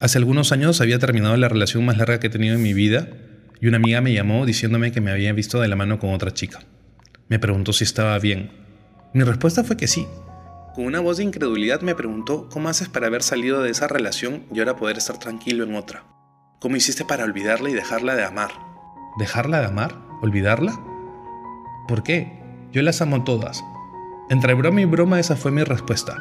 Hace algunos años había terminado la relación más larga que he tenido en mi vida y una amiga me llamó diciéndome que me había visto de la mano con otra chica. Me preguntó si estaba bien. Mi respuesta fue que sí. Con una voz de incredulidad me preguntó cómo haces para haber salido de esa relación y ahora poder estar tranquilo en otra. ¿Cómo hiciste para olvidarla y dejarla de amar? ¿Dejarla de amar? ¿Olvidarla? ¿Por qué? Yo las amo todas. Entre broma y broma esa fue mi respuesta.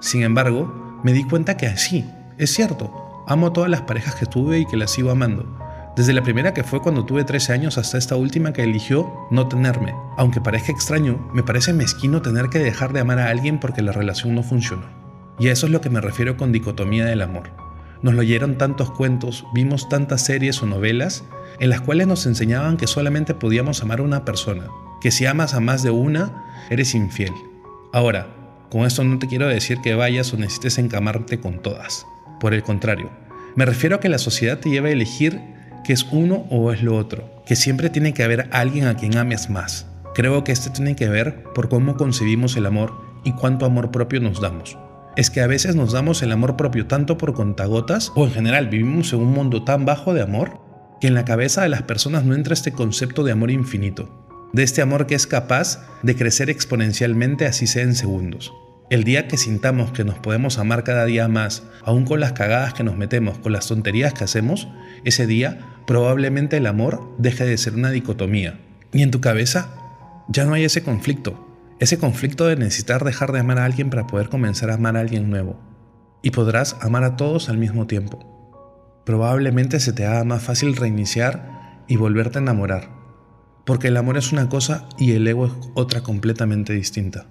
Sin embargo, me di cuenta que así, es cierto, Amo todas las parejas que tuve y que las sigo amando. Desde la primera que fue cuando tuve 13 años hasta esta última que eligió no tenerme. Aunque parezca extraño, me parece mezquino tener que dejar de amar a alguien porque la relación no funcionó. Y a eso es lo que me refiero con dicotomía del amor. Nos leyeron tantos cuentos, vimos tantas series o novelas en las cuales nos enseñaban que solamente podíamos amar a una persona, que si amas a más de una, eres infiel. Ahora, con esto no te quiero decir que vayas o necesites encamarte con todas. Por el contrario, me refiero a que la sociedad te lleva a elegir que es uno o es lo otro, que siempre tiene que haber alguien a quien ames más. Creo que esto tiene que ver por cómo concebimos el amor y cuánto amor propio nos damos. Es que a veces nos damos el amor propio tanto por contagotas o en general vivimos en un mundo tan bajo de amor que en la cabeza de las personas no entra este concepto de amor infinito, de este amor que es capaz de crecer exponencialmente así sea en segundos. El día que sintamos que nos podemos amar cada día más, aún con las cagadas que nos metemos, con las tonterías que hacemos, ese día probablemente el amor deje de ser una dicotomía. Y en tu cabeza ya no hay ese conflicto, ese conflicto de necesitar dejar de amar a alguien para poder comenzar a amar a alguien nuevo. Y podrás amar a todos al mismo tiempo. Probablemente se te haga más fácil reiniciar y volverte a enamorar, porque el amor es una cosa y el ego es otra completamente distinta.